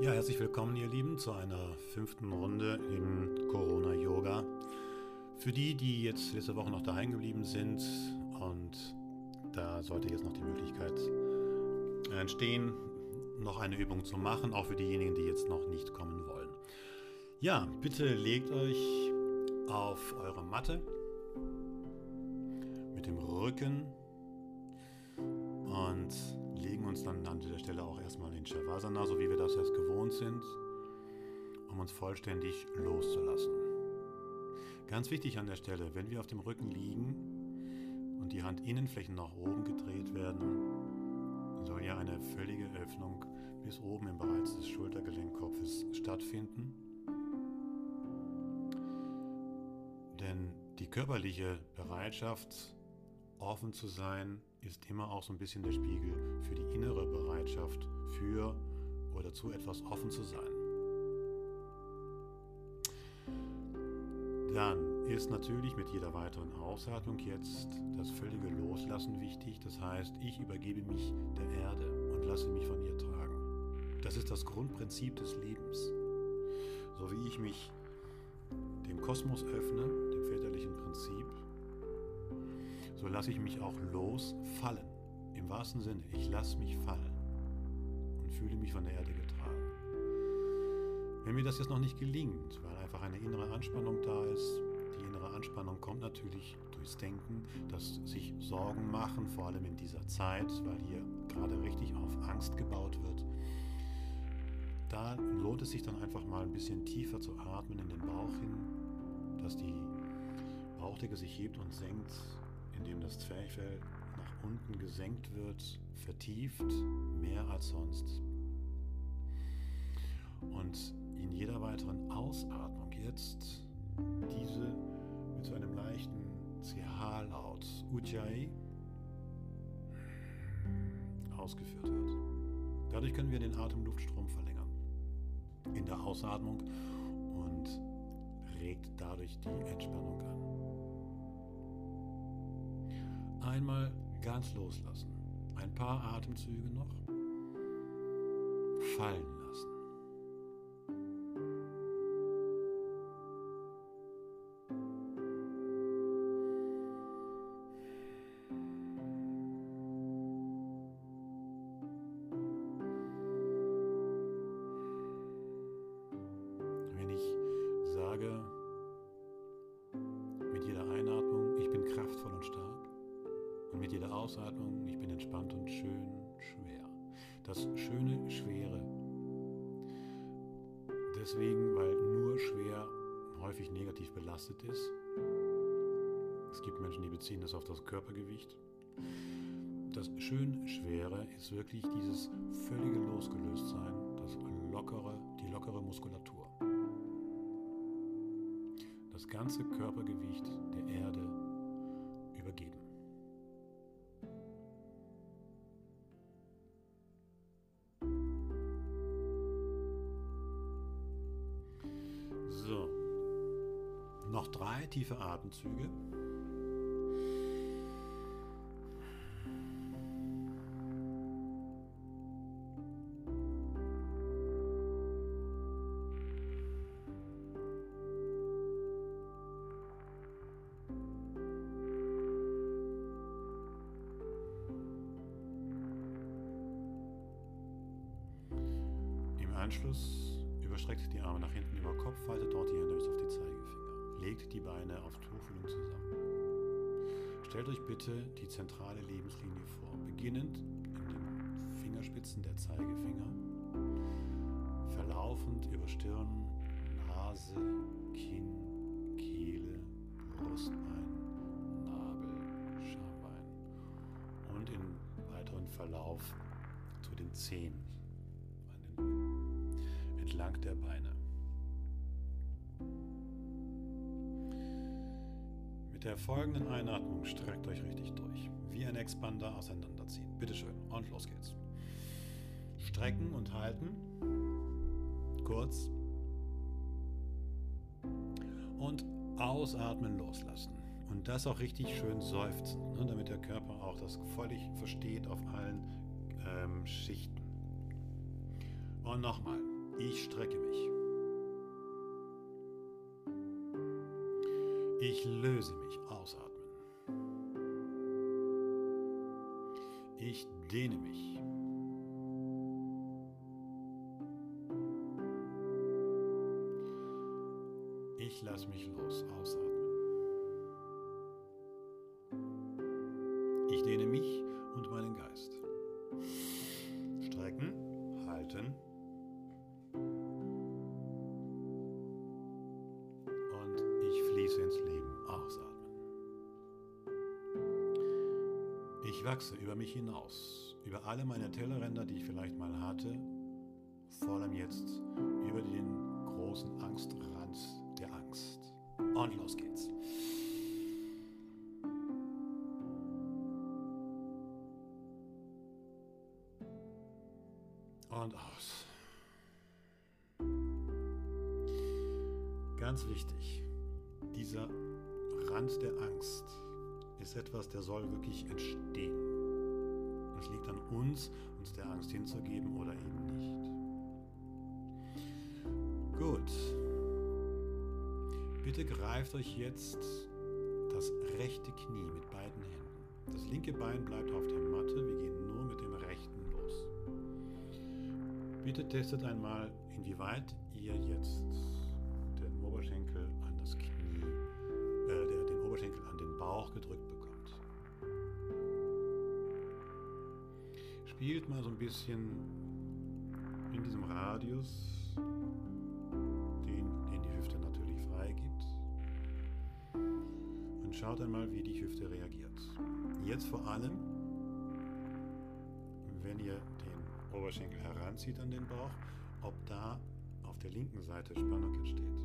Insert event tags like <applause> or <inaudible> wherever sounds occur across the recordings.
Ja, herzlich willkommen, ihr Lieben, zu einer fünften Runde im Corona-Yoga. Für die, die jetzt letzte Woche noch daheim geblieben sind und da sollte jetzt noch die Möglichkeit entstehen, noch eine Übung zu machen, auch für diejenigen, die jetzt noch nicht kommen wollen. Ja, bitte legt euch auf eure Matte mit dem Rücken und legen uns dann an dieser Stelle auch erstmal in Shavasana, so wie wir das jetzt gewohnt sind, um uns vollständig loszulassen. Ganz wichtig an der Stelle, wenn wir auf dem Rücken liegen und die Handinnenflächen nach oben gedreht werden, soll ja eine völlige Öffnung bis oben im Bereich des Schultergelenkkopfes stattfinden. Denn die körperliche Bereitschaft, offen zu sein, ist immer auch so ein bisschen der Spiegel für die innere Bereitschaft, für oder zu etwas offen zu sein. Dann ist natürlich mit jeder weiteren Ausatmung jetzt das völlige Loslassen wichtig. Das heißt, ich übergebe mich der Erde und lasse mich von ihr tragen. Das ist das Grundprinzip des Lebens. So wie ich mich dem Kosmos öffne, dem väterlichen Prinzip, so lasse ich mich auch losfallen. Im wahrsten Sinne, ich lasse mich fallen und fühle mich von der Erde getragen. Wenn mir das jetzt noch nicht gelingt, weil einfach eine innere Anspannung da ist, die innere Anspannung kommt natürlich durchs Denken, das sich Sorgen machen, vor allem in dieser Zeit, weil hier gerade richtig auf Angst gebaut wird. Da lohnt es sich dann einfach mal ein bisschen tiefer zu atmen in den Bauch hin, dass die Bauchdecke sich hebt und senkt indem das Zwerchfell nach unten gesenkt wird, vertieft, mehr als sonst. Und in jeder weiteren Ausatmung jetzt diese mit so einem leichten CH-Laut Ujjayi ausgeführt wird. Dadurch können wir den Atemluftstrom verlängern in der Ausatmung und regt dadurch die Entspannung an. Einmal ganz loslassen. Ein paar Atemzüge noch. Fallen tiefe Atemzüge. Beine auf Tuchfühlung zusammen. Stellt euch bitte die zentrale Lebenslinie vor, beginnend in den Fingerspitzen der Zeigefinger, verlaufend über Stirn, Nase, Kinn, Kehle, Brustbein, Nabel, Schambein und im weiteren Verlauf zu den Zehen entlang der Beine. Mit der folgenden Einatmung streckt euch richtig durch. Wie ein Expander auseinanderziehen. Bitteschön. Und los geht's. Strecken und halten. Kurz. Und ausatmen, loslassen. Und das auch richtig schön seufzen, ne, damit der Körper auch das völlig versteht auf allen ähm, Schichten. Und nochmal. Ich strecke mich. Ich löse mich. Ausatmen. Ich dehne mich. Ich lasse mich los. Ausatmen. Wachse über mich hinaus, über alle meine Tellerränder, die ich vielleicht mal hatte, vor allem jetzt über den großen Angstrand der Angst. Und los geht's. Und aus. Ganz wichtig, dieser Rand der Angst ist etwas, der soll wirklich entstehen. Uns, uns der Angst hinzugeben oder eben nicht. Gut. Bitte greift euch jetzt das rechte Knie mit beiden Händen. Das linke Bein bleibt auf der Matte. Wir gehen nur mit dem rechten los. Bitte testet einmal, inwieweit ihr jetzt den Oberschenkel an das Knie, äh, den Oberschenkel an den Bauch gedrückt bekommt. Spielt mal so ein bisschen in diesem Radius, den, den die Hüfte natürlich freigibt. Und schaut einmal, wie die Hüfte reagiert. Jetzt vor allem, wenn ihr den Oberschenkel heranzieht an den Bauch, ob da auf der linken Seite Spannung entsteht.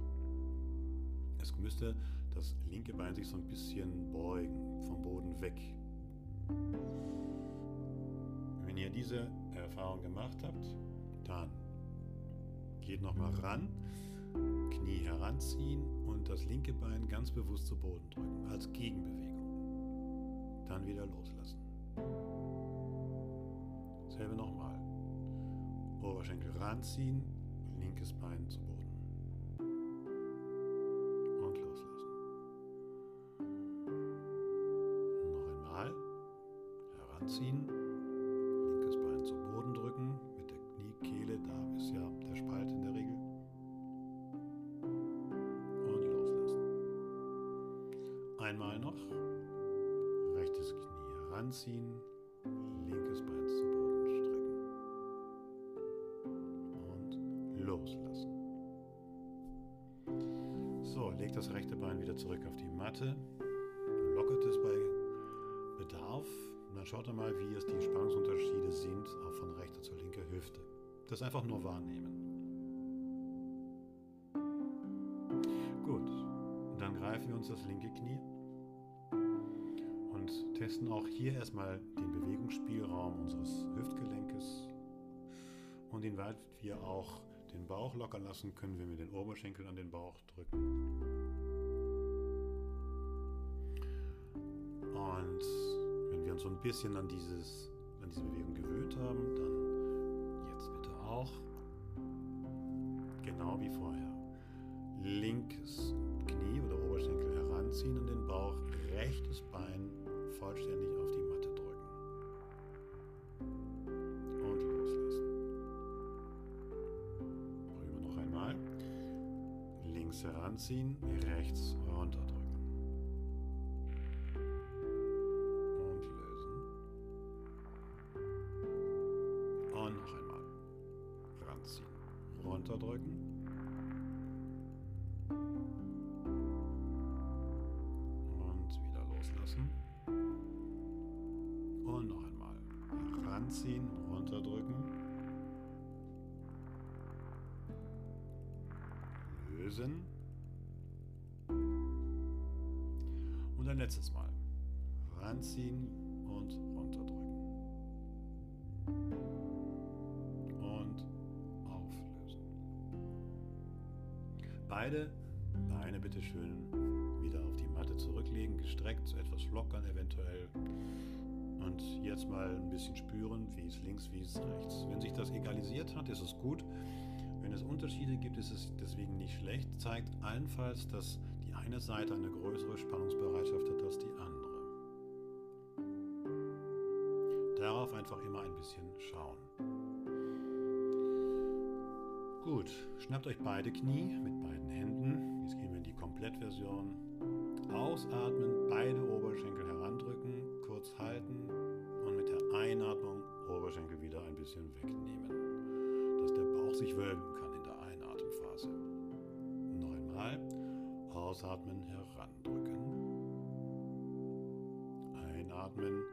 Es müsste das linke Bein sich so ein bisschen beugen, vom Boden weg. Wenn ihr diese Erfahrung gemacht habt, dann geht nochmal ran, Knie heranziehen und das linke Bein ganz bewusst zu Boden drücken, als Gegenbewegung. Dann wieder loslassen. Selbe nochmal. Oberschenkel ranziehen, linkes Bein zu Boden. Und loslassen. Noch einmal. Heranziehen, So, legt das rechte Bein wieder zurück auf die Matte. Lockert es bei Bedarf. Und dann schaut mal, wie es die Spannungsunterschiede sind, auch von rechter zu linker Hüfte. Das einfach nur wahrnehmen. Gut, dann greifen wir uns das linke Knie und testen auch hier erstmal den Bewegungsspielraum unseres Hüftgelenkes. Und inwieweit wir auch den Bauch locker lassen, können wir mit den Oberschenkeln an den Bauch drücken. Und wenn wir uns so ein bisschen an, dieses, an diese Bewegung gewöhnt haben, dann jetzt bitte auch genau wie vorher. Linkes Knie oder Oberschenkel heranziehen an den Bauch, rechtes Bein vollständig Links heranziehen, rechts runterdrücken. Jetzt mal ein bisschen spüren, wie es links, wie es rechts. Wenn sich das egalisiert hat, ist es gut. Wenn es Unterschiede gibt, ist es deswegen nicht schlecht, zeigt allenfalls, dass die eine Seite eine größere Spannungsbereitschaft hat als die andere. Darauf einfach immer ein bisschen schauen. Gut, schnappt euch beide Knie mit beiden Händen. Jetzt gehen wir in die Komplettversion. Ausatmen, beide Oberschenkel Einatmung Oberschenkel wieder ein bisschen wegnehmen, dass der Bauch sich wölben kann in der Einatemphase. Neunmal. Ausatmen, herandrücken. Einatmen,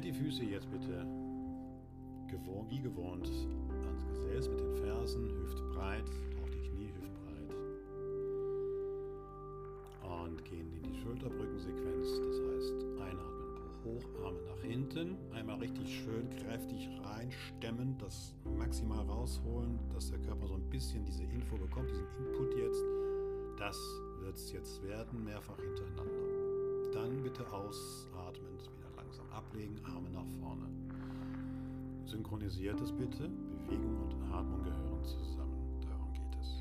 Stellt die Füße jetzt bitte gewohnt, wie gewohnt ans Gesäß mit den Fersen, hüftbreit, auch die Knie hüftbreit. Und gehen in die Schulterbrückensequenz. Das heißt, einatmen, hoch, Arme nach hinten. Einmal richtig schön kräftig reinstemmen, das maximal rausholen, dass der Körper so ein bisschen diese Info bekommt, diesen Input jetzt. Das wird es jetzt werden, mehrfach hintereinander. Dann bitte ausatmend Synchronisiert es bitte. Bewegung und Atmung gehören zusammen. Darum geht es.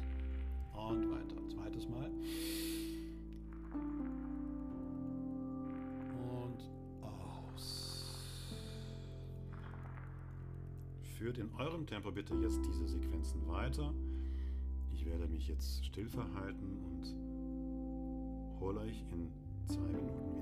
Und weiter. Zweites Mal. Und aus. Führt in eurem Tempo bitte jetzt diese Sequenzen weiter. Ich werde mich jetzt still verhalten und hole euch in zwei Minuten wieder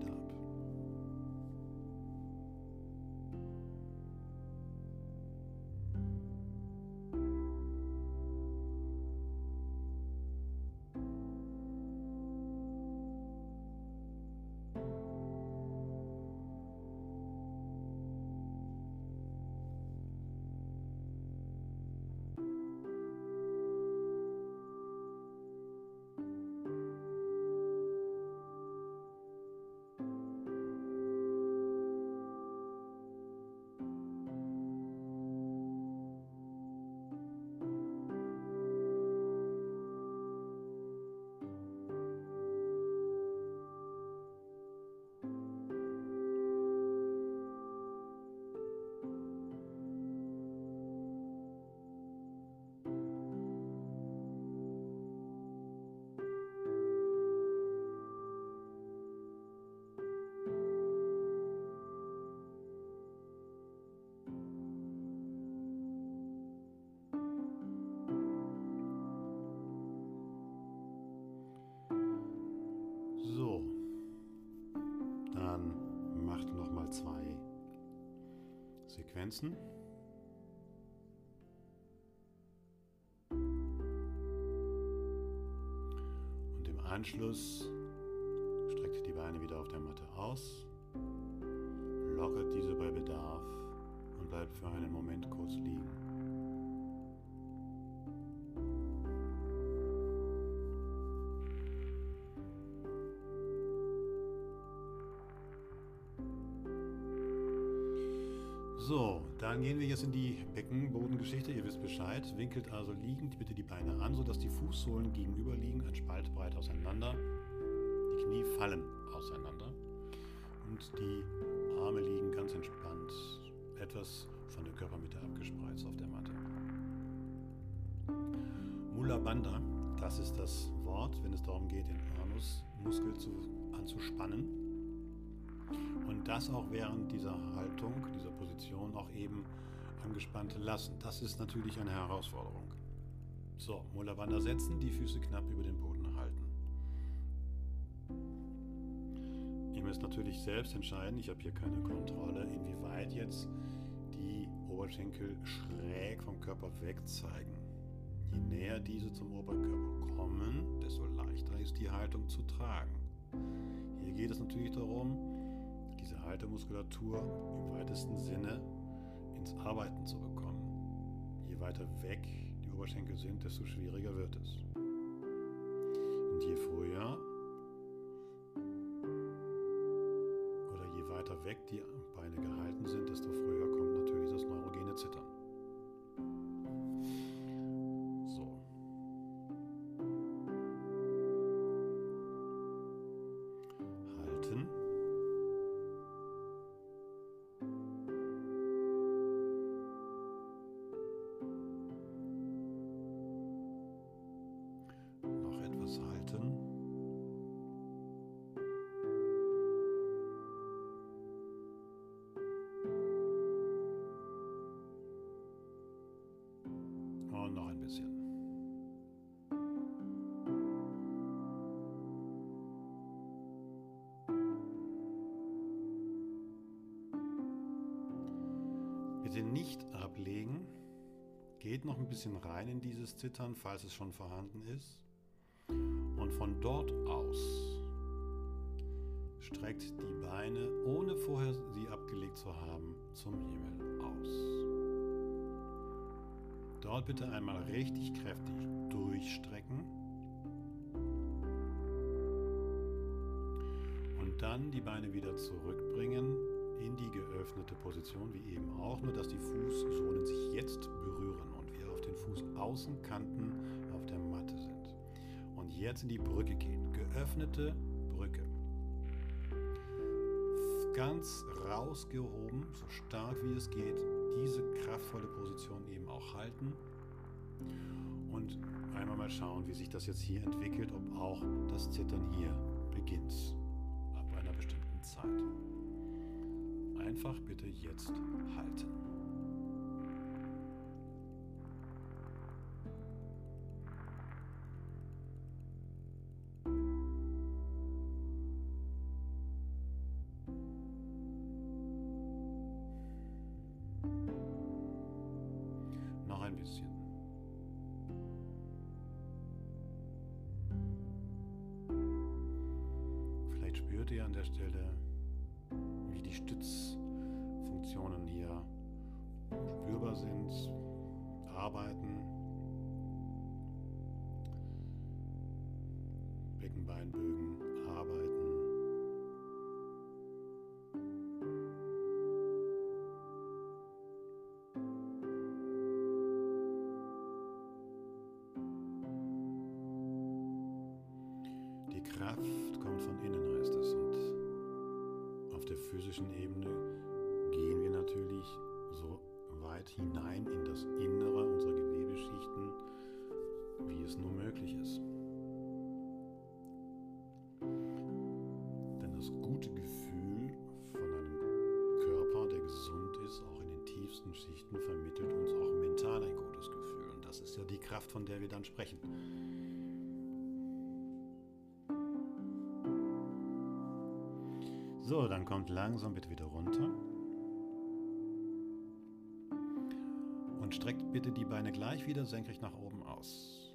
Sequenzen. Und im Anschluss streckt die Beine wieder auf der Matte aus, lockert diese bei Bedarf und bleibt für einen Moment kurz liegen. So, dann gehen wir jetzt in die Beckenbodengeschichte. Ihr wisst Bescheid. Winkelt also liegend bitte die Beine an, sodass die Fußsohlen gegenüber liegen, ein Spalt breit auseinander. Die Knie fallen auseinander. Und die Arme liegen ganz entspannt, etwas von der Körpermitte abgespreizt auf der Matte. Mula Bandha, das ist das Wort, wenn es darum geht, den Anusmuskel zu, anzuspannen. Und das auch während dieser Haltung, dieser Position auch eben angespannt lassen. Das ist natürlich eine Herausforderung. So, Mula Bandha setzen, die Füße knapp über den Boden halten. Ihr müsst natürlich selbst entscheiden, ich habe hier keine Kontrolle, inwieweit jetzt die Oberschenkel schräg vom Körper weg zeigen. Je näher diese zum Oberkörper kommen, desto leichter ist die Haltung zu tragen. Hier geht es natürlich darum, diese Haltemuskulatur im weitesten Sinne ins Arbeiten zu bekommen. Je weiter weg die Oberschenkel sind, desto schwieriger wird es. Und je früher oder je weiter weg die Beine gehalten Bitte nicht ablegen. Geht noch ein bisschen rein in dieses Zittern, falls es schon vorhanden ist. Und von dort aus streckt die Beine, ohne vorher sie abgelegt zu haben, zum Himmel aus. Dort bitte einmal richtig kräftig durchstrecken. Und dann die Beine wieder zurückbringen in die geöffnete Position, wie eben auch, nur dass die Fußsohlen sich jetzt berühren und wir auf den Fußaußenkanten auf der Matte sind. Und jetzt in die Brücke gehen. Geöffnete Brücke. Ganz rausgehoben, so stark wie es geht, diese kraftvolle Position eben auch halten. Und einmal mal schauen, wie sich das jetzt hier entwickelt, ob auch das Zittern hier beginnt. Ab einer bestimmten Zeit einfach bitte jetzt halten. Kraft, von der wir dann sprechen. So, dann kommt langsam bitte wieder runter. Und streckt bitte die Beine gleich wieder senkrecht nach oben aus.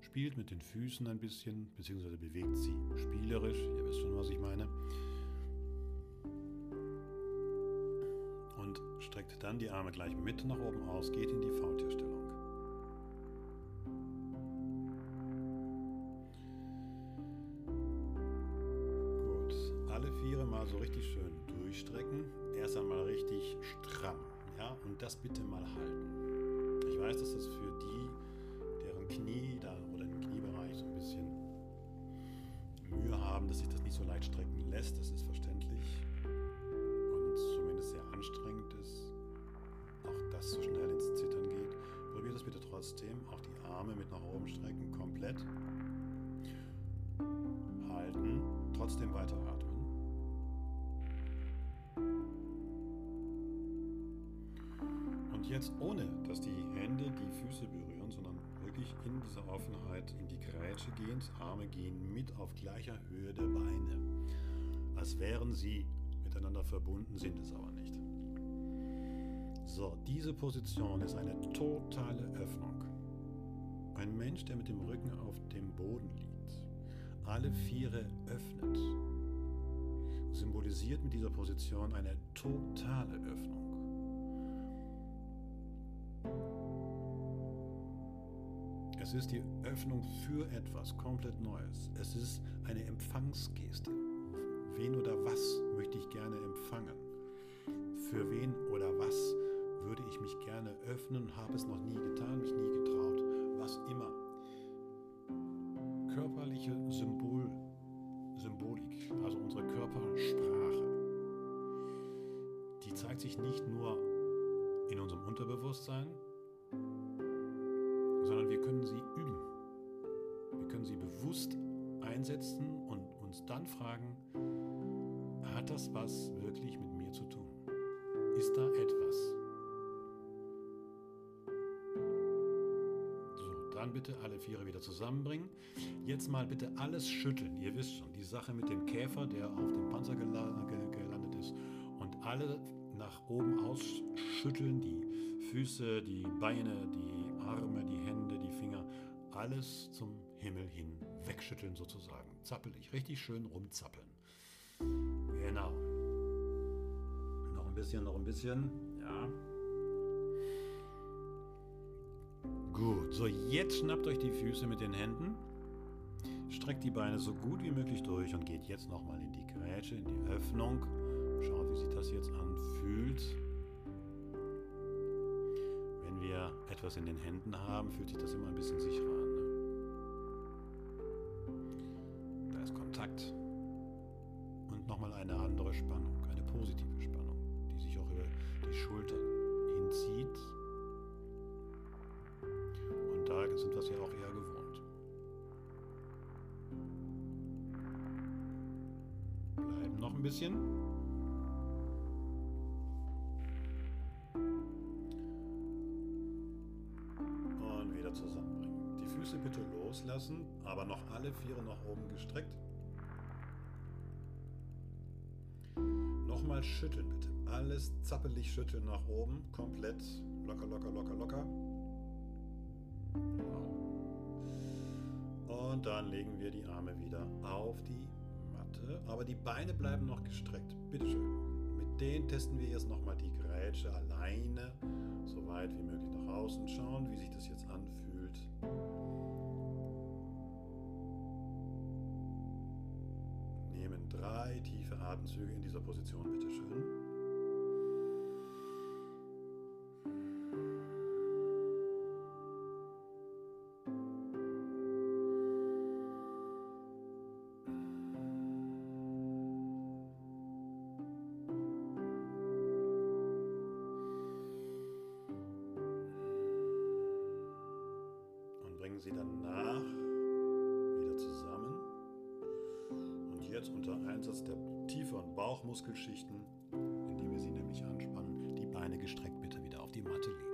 Spielt mit den Füßen ein bisschen, beziehungsweise bewegt sie spielerisch. Ihr wisst schon, was ich meine. Und streckt dann die Arme gleich mit nach oben aus, geht in die Faultierstellung. Das bitte mal halten. Ich weiß, dass das für die, deren Knie da oder im Kniebereich so ein bisschen Mühe haben, dass sich das nicht so leicht strecken lässt. Das ist verständlich und zumindest sehr anstrengend ist. Auch das so schnell ins Zittern geht. Probiert das bitte trotzdem. Auch die Arme mit nach oben strecken, komplett. Halten, trotzdem weiter atmen. Jetzt ohne, dass die Hände die Füße berühren, sondern wirklich in dieser Offenheit in die Grätsche gehend, Arme gehen mit auf gleicher Höhe der Beine. Als wären sie miteinander verbunden, sind es aber nicht. So, diese Position ist eine totale Öffnung. Ein Mensch, der mit dem Rücken auf dem Boden liegt, alle Viere öffnet, symbolisiert mit dieser Position eine totale Öffnung. Es ist die Öffnung für etwas komplett Neues. Es ist eine Empfangsgeste. Wen oder was möchte ich gerne empfangen? Für wen oder was würde ich mich gerne öffnen, habe es noch nie getan, mich nie getraut, was immer. Körperliche Symbol, Symbolik, also unsere Körpersprache, die zeigt sich nicht nur in unserem Unterbewusstsein, bewusst einsetzen und uns dann fragen, hat das was wirklich mit mir zu tun? Ist da etwas? Dann bitte alle Viere wieder zusammenbringen. Jetzt mal bitte alles schütteln. Ihr wisst schon, die Sache mit dem Käfer, der auf dem Panzer gelandet ist. Und alle nach oben ausschütteln, die Füße, die Beine, die Arme, die Hände, die Finger, alles zum Himmel hin wegschütteln sozusagen. Zappelig, richtig schön rumzappeln. Genau. Noch ein bisschen, noch ein bisschen. Ja. Gut, so jetzt schnappt euch die Füße mit den Händen, streckt die Beine so gut wie möglich durch und geht jetzt nochmal in die Grätsche, in die Öffnung. Schaut, wie sich das jetzt anfühlt. Wenn wir etwas in den Händen haben, fühlt sich das immer ein bisschen sicherer an. Loslassen, aber noch alle Viere nach oben gestreckt. Nochmal schütteln bitte. Alles zappelig schütteln nach oben. Komplett locker, locker, locker, locker. Und dann legen wir die Arme wieder auf die Matte. Aber die Beine bleiben noch gestreckt. Bitte schön. Mit denen testen wir jetzt nochmal die Grätsche alleine. So weit wie möglich nach außen schauen, wie sich das jetzt anfühlt. Drei tiefe Atemzüge in dieser Position, bitte Einsatz der tieferen Bauchmuskelschichten, indem wir sie nämlich anspannen, die Beine gestreckt bitte wieder auf die Matte legen.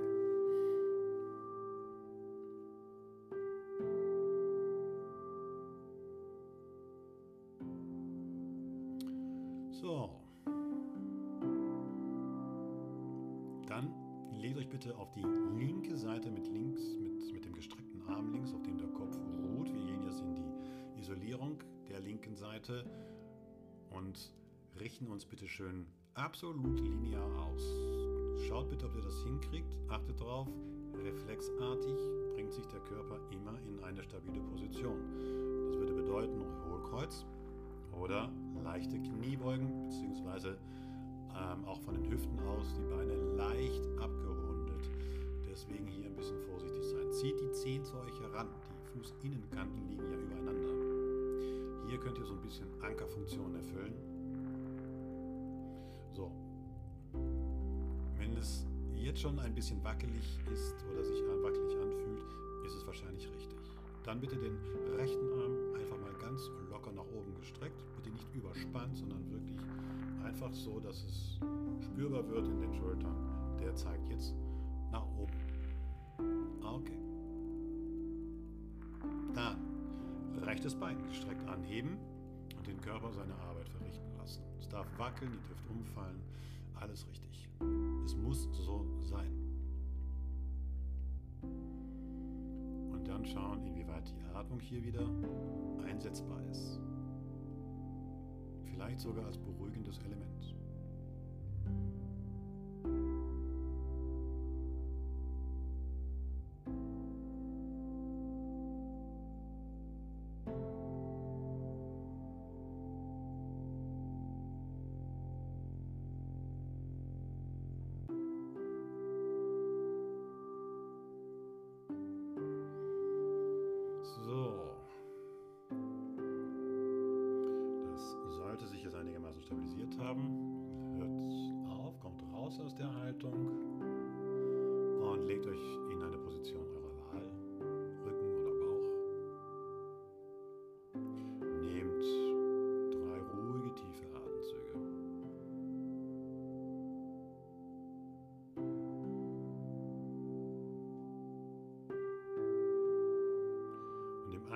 So. Dann legt euch bitte auf die linke Seite mit links, mit, mit dem gestreckten Arm links, auf dem der Kopf ruht. Wir gehen jetzt in die Isolierung der linken Seite und richten uns bitte schön absolut linear aus. Schaut bitte, ob ihr das hinkriegt. Achtet darauf, reflexartig bringt sich der Körper immer in eine stabile Position. Das würde bedeuten Hohlkreuz oder leichte Kniebeugen, beziehungsweise ähm, auch von den Hüften aus die Beine leicht abgerundet. Deswegen hier ein bisschen vorsichtig sein. Zieht die Zehen zu euch heran. Die Fußinnenkanten liegen ja übereinander. Hier könnt ihr so ein bisschen Ankerfunktion erfüllen. So. Wenn es jetzt schon ein bisschen wackelig ist oder sich wackelig anfühlt, ist es wahrscheinlich richtig. Dann bitte den rechten Arm einfach mal ganz locker nach oben gestreckt. Bitte nicht überspannt, sondern wirklich einfach so, dass es spürbar wird in den Schultern. Der zeigt jetzt nach oben. Okay. Dann rechtes Bein gestreckt anheben und den Körper seine Arbeit verrichten lassen. Es darf wackeln, ihr dürft umfallen. Alles richtig. Es muss so sein. Und dann schauen, inwieweit die Atmung hier wieder einsetzbar ist. vielleicht sogar als beruhigendes Element.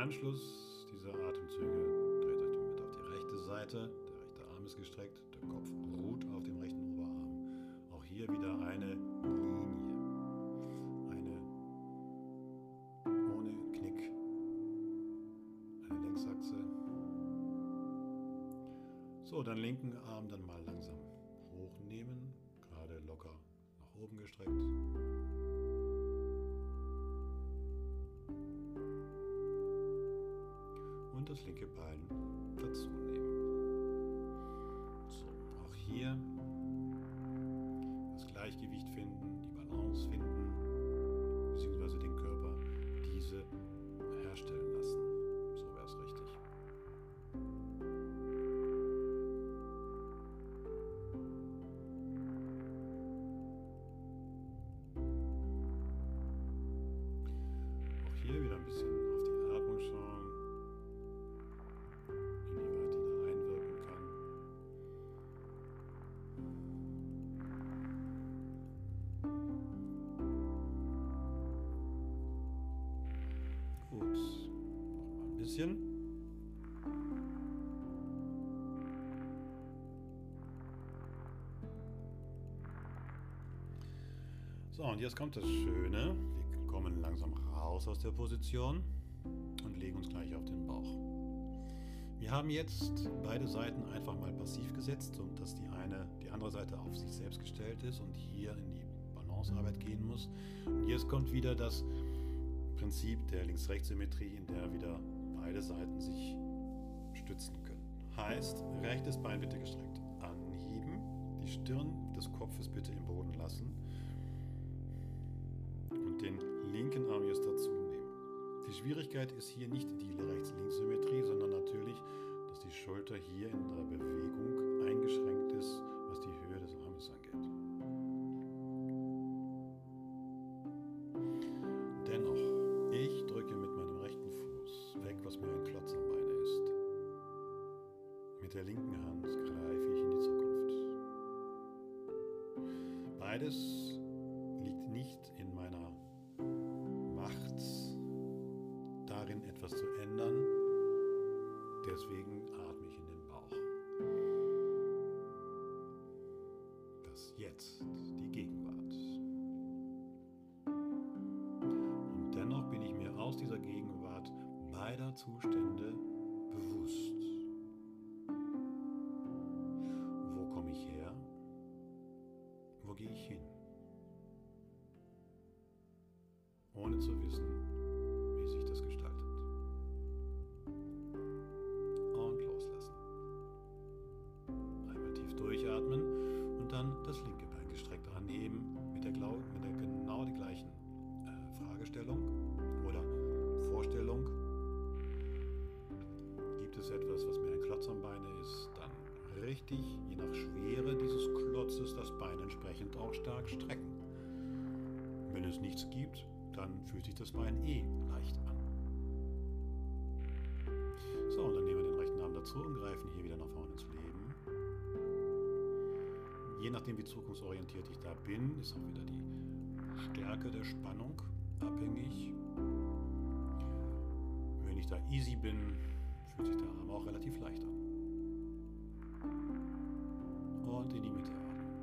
Anschluss dieser Atemzüge dreht euch mit auf die rechte Seite. Der rechte Arm ist gestreckt, der Kopf ruht auf dem rechten Oberarm. Auch hier wieder eine Linie. Eine ohne Knick. Eine Längsachse. So, dann linken Arm dann mal langsam hochnehmen. Gerade locker nach oben gestreckt. Linke Bein dazu nehmen. So, auch hier das Gleichgewicht bisschen. So, und jetzt kommt das Schöne. Wir kommen langsam raus aus der Position und legen uns gleich auf den Bauch. Wir haben jetzt beide Seiten einfach mal passiv gesetzt und dass die eine, die andere Seite auf sich selbst gestellt ist und hier in die Balancearbeit gehen muss. Und jetzt kommt wieder das Prinzip der Links-Rechts-Symmetrie, in der wieder beide Seiten sich stützen können. Heißt, rechtes Bein bitte gestreckt anheben, die Stirn des Kopfes bitte im Boden lassen und den linken Arm jetzt dazu nehmen. Die Schwierigkeit ist hier nicht die Rechts-Links-Symmetrie, sondern natürlich, dass die Schulter hier in der Bewegung dann richtig, je nach Schwere dieses Klotzes, das Bein entsprechend auch stark strecken. Wenn es nichts gibt, dann fühlt sich das Bein eh leicht an. So, und dann nehmen wir den rechten Arm dazu und greifen hier wieder nach vorne ins Leben. Je nachdem, wie zukunftsorientiert ich da bin, ist auch wieder die Stärke der Spannung abhängig. Wenn ich da easy bin, fühlt sich der Arm auch relativ leicht an. Und in die Mitte atmen.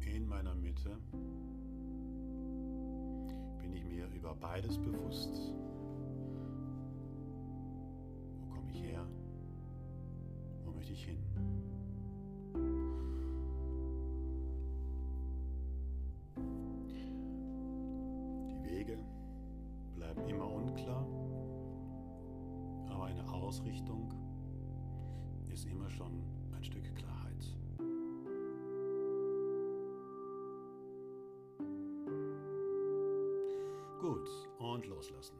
In meiner Mitte bin bin ich mir über beides bewusst. Schon ein Stück Klarheit. Gut, und loslassen.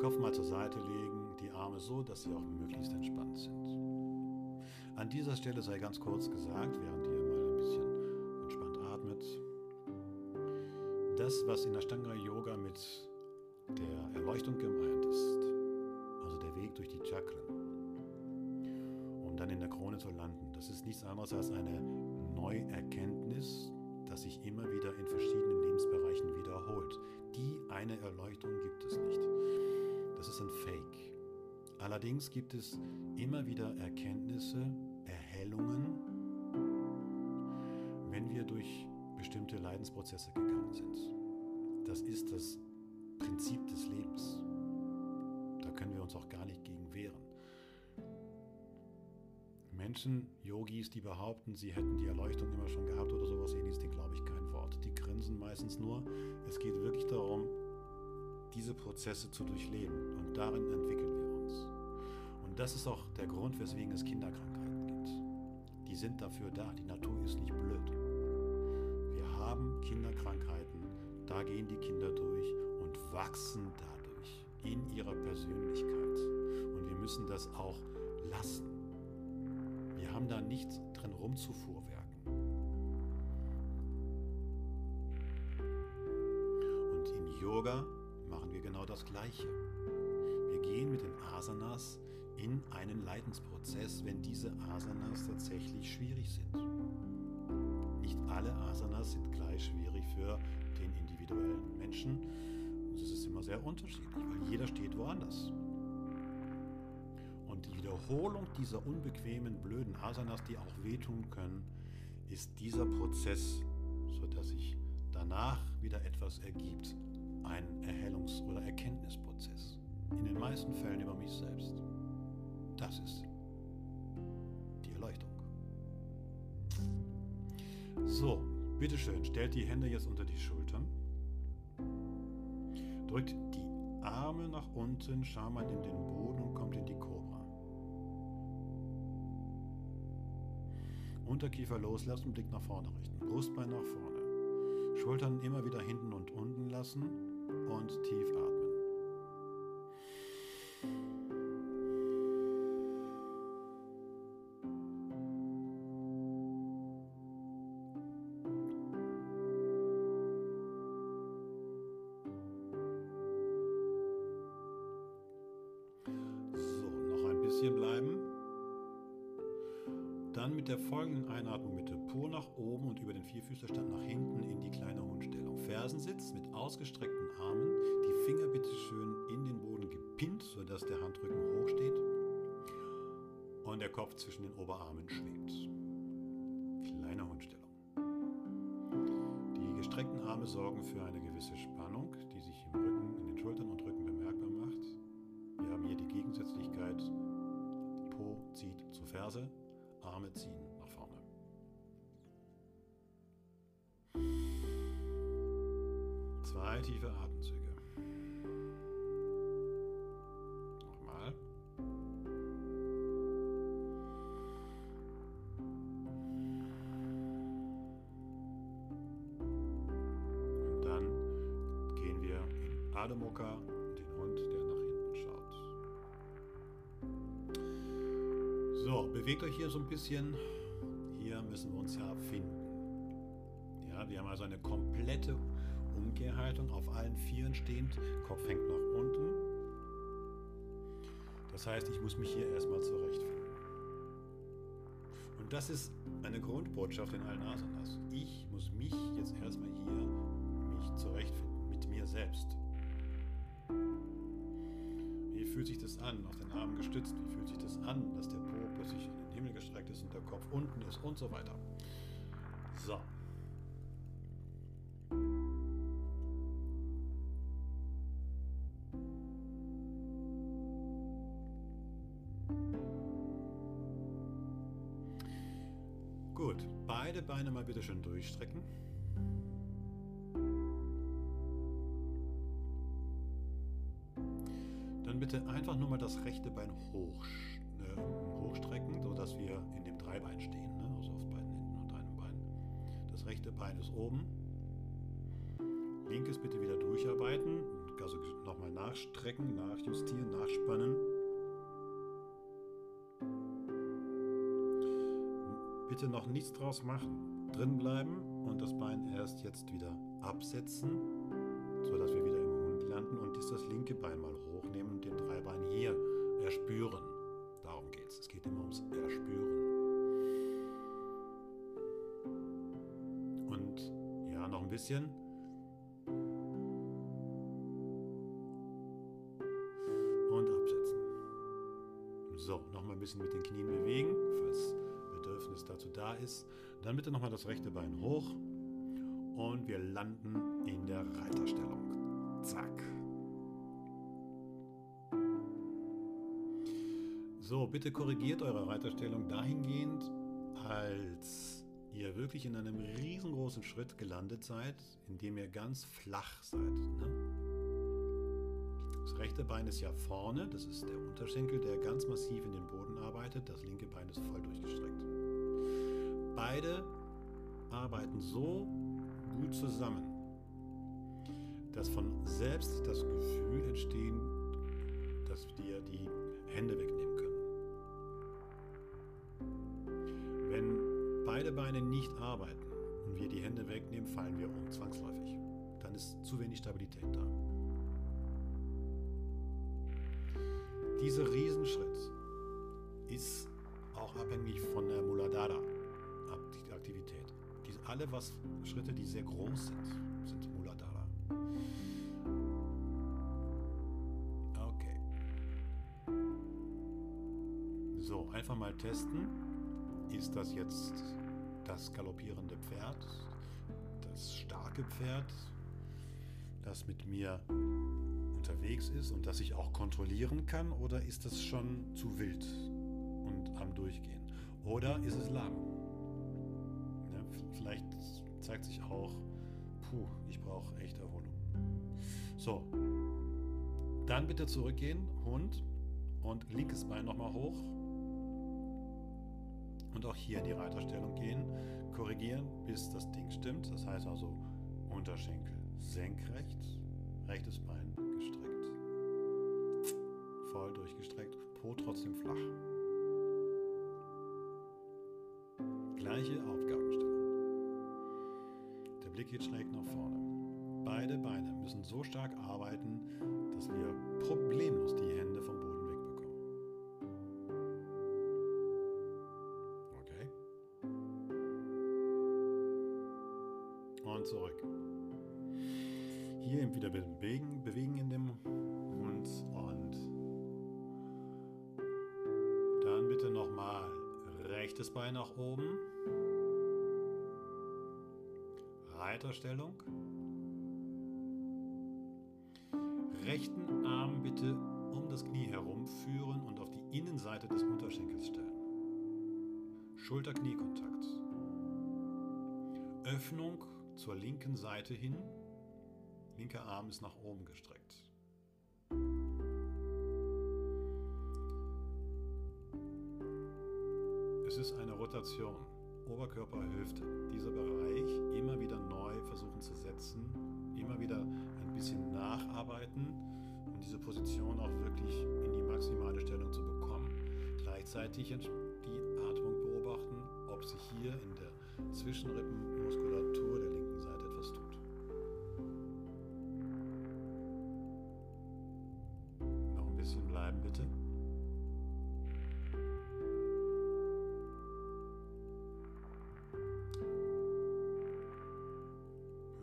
Kopf mal zur Seite legen, die Arme so, dass sie auch möglichst entspannt sind. An dieser Stelle sei ganz kurz gesagt, während ihr mal ein bisschen entspannt atmet, das, was in der Ashtanga Yoga mit der Erleuchtung gemeint Krone zu landen, das ist nichts anderes als eine Neuerkenntnis, das sich immer wieder in verschiedenen Lebensbereichen wiederholt. Die eine Erleuchtung gibt es nicht. Das ist ein Fake. Allerdings gibt es immer wieder Erkenntnisse, Erhellungen, wenn wir durch bestimmte Leidensprozesse gegangen sind. Das ist das Prinzip des Lebens. Da können wir uns auch gar nicht gegen wehren. Menschen, Yogis, die behaupten, sie hätten die Erleuchtung immer schon gehabt oder sowas ähnliches, den glaube ich kein Wort. Die grinsen meistens nur. Es geht wirklich darum, diese Prozesse zu durchleben und darin entwickeln wir uns. Und das ist auch der Grund, weswegen es Kinderkrankheiten gibt. Die sind dafür da. Die Natur ist nicht blöd. Wir haben Kinderkrankheiten, da gehen die Kinder durch und wachsen dadurch in ihrer Persönlichkeit. Und wir müssen das auch lassen haben da nichts drin rumzufuhrwerken. Und in Yoga machen wir genau das Gleiche. Wir gehen mit den Asanas in einen Leidensprozess, wenn diese Asanas tatsächlich schwierig sind. Nicht alle Asanas sind gleich schwierig für den individuellen Menschen. Es ist immer sehr unterschiedlich, weil jeder steht woanders. Wiederholung dieser unbequemen, blöden Asanas, die auch wehtun können, ist dieser Prozess, sodass sich danach wieder etwas ergibt. Ein Erhellungs- oder Erkenntnisprozess. In den meisten Fällen über mich selbst. Das ist die Erleuchtung. So, bitteschön, stellt die Hände jetzt unter die Schultern. Drückt die Arme nach unten, Schaman in den Boden und kommt in die Kurve. Unterkiefer loslassen, Blick nach vorne richten. Brustbein nach vorne. Schultern immer wieder hinten und unten lassen und tief atmen. Mit der folgenden Einatmung bitte Po nach oben und über den Vierfüßlerstand nach hinten in die kleine Hundstellung. Fersensitz mit ausgestreckten Armen, die Finger bitte schön in den Boden gepinnt, sodass der Handrücken hoch steht und der Kopf zwischen den Oberarmen schwebt. Kleine Hundstellung. Die gestreckten Arme sorgen für eine gewisse Spannung, Zwei tiefe Atemzüge. Nochmal. Und dann gehen wir in Adho Mukha So, bewegt euch hier so ein bisschen. Auf allen Vieren stehend, Kopf hängt nach unten. Das heißt, ich muss mich hier erstmal zurechtfinden. Und das ist eine Grundbotschaft in allen Asanas. Ich muss mich jetzt erstmal hier mich zurechtfinden, mit mir selbst. Wie fühlt sich das an, auf den Armen gestützt? Wie fühlt sich das an, dass der Po plötzlich in den Himmel gestreckt ist und der Kopf unten ist und so weiter? So. Dann bitte einfach nur mal das rechte Bein hoch, äh, hochstrecken, sodass wir in dem Dreibein stehen, ne? also auf beiden Händen und einem Bein. Das rechte Bein ist oben. Linkes bitte wieder durcharbeiten, also nochmal nachstrecken, nachjustieren, nachspannen. Bitte noch nichts draus machen. Drin bleiben und das Bein erst jetzt wieder absetzen, sodass wir wieder im Hund landen und das linke Bein mal erspüren. Darum geht es. Es geht immer ums Erspüren. Und ja, noch ein bisschen. Und absetzen. So, nochmal ein bisschen mit den Knien bewegen, falls Bedürfnis dazu da ist. Dann bitte nochmal das rechte Bein hoch und wir landen in der Reiterstellung. Zack. So, bitte korrigiert eure Reiterstellung dahingehend, als ihr wirklich in einem riesengroßen Schritt gelandet seid, indem ihr ganz flach seid. Ne? Das rechte Bein ist ja vorne, das ist der Unterschenkel, der ganz massiv in den Boden arbeitet. Das linke Bein ist voll durchgestreckt. Beide arbeiten so gut zusammen, dass von selbst das Gefühl entstehen, dass wir die Hände wegnehmen beide Beine nicht arbeiten und wir die Hände wegnehmen, fallen wir um zwangsläufig. Dann ist zu wenig Stabilität da. Dieser Riesenschritt ist auch abhängig von der Muladhara Aktivität. Alle was Schritte, die sehr groß sind, sind Muladhara. Okay. So, einfach mal testen. Ist das jetzt das galoppierende Pferd, das starke Pferd, das mit mir unterwegs ist und das ich auch kontrollieren kann? Oder ist das schon zu wild und am Durchgehen? Oder ist es lahm? Ja, vielleicht zeigt sich auch, puh, ich brauche echt Erholung. So, dann bitte zurückgehen, Hund und linkes Bein nochmal hoch. Und auch hier in die Reiterstellung gehen, korrigieren, bis das Ding stimmt. Das heißt also Unterschenkel senkrecht, rechtes Bein gestreckt. Voll durchgestreckt, Po trotzdem flach. Gleiche Aufgabenstellung. Der Blick geht schräg nach vorne. Beide Beine müssen so stark arbeiten, dass wir problemlos die Hände vom Boden eben wieder bewegen, bewegen in dem Hund und dann bitte nochmal rechtes Bein nach oben. Reiterstellung. Rechten Arm bitte um das Knie herumführen und auf die Innenseite des Unterschenkels stellen. Schulter-Kniekontakt. Öffnung zur linken Seite hin. Linker Arm ist nach oben gestreckt. Es ist eine Rotation. Oberkörper, Hüfte. Dieser Bereich immer wieder neu versuchen zu setzen, immer wieder ein bisschen nacharbeiten und diese Position auch wirklich in die maximale Stellung zu bekommen. Gleichzeitig die Atmung beobachten, ob sich hier in der Zwischenrippenmuskulatur bleiben, bitte.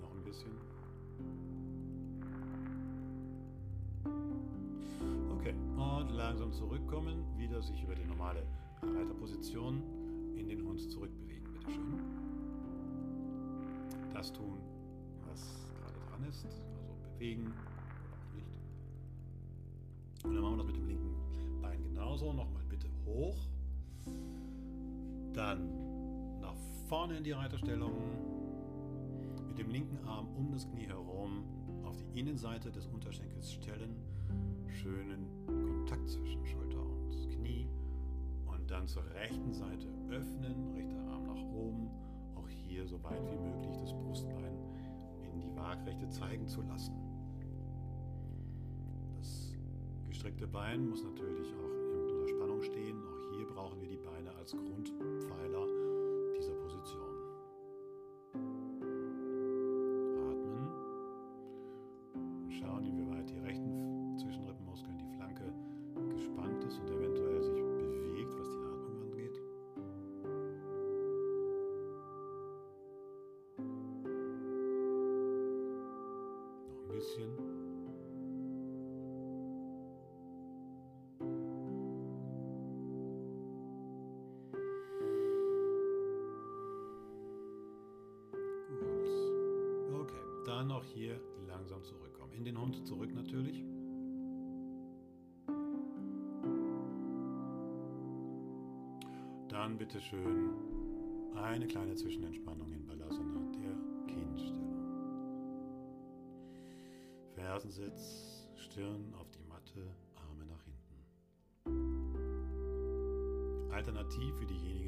Noch ein bisschen. Okay, und langsam zurückkommen, wieder sich über die normale Reiterposition in den Hund zurückbewegen, bitte schön. Das tun, was gerade dran ist, also bewegen. Und dann machen wir das mit dem linken Bein genauso. Nochmal bitte hoch. Dann nach vorne in die Reiterstellung. Mit dem linken Arm um das Knie herum auf die Innenseite des Unterschenkels stellen. Schönen Kontakt zwischen Schulter und Knie. Und dann zur rechten Seite öffnen, rechter Arm nach oben. Auch hier so weit wie möglich das Brustbein in die Waagrechte zeigen zu lassen. Gestreckte Bein muss natürlich auch unter Spannung stehen. Auch hier brauchen wir die Beine als Grundpfeiler hier langsam zurückkommen. In den Hund zurück natürlich. Dann bitte schön eine kleine Zwischenentspannung in Balasana, der Kindstellung. Fersensitz, Stirn auf die Matte, Arme nach hinten. Alternativ für diejenigen,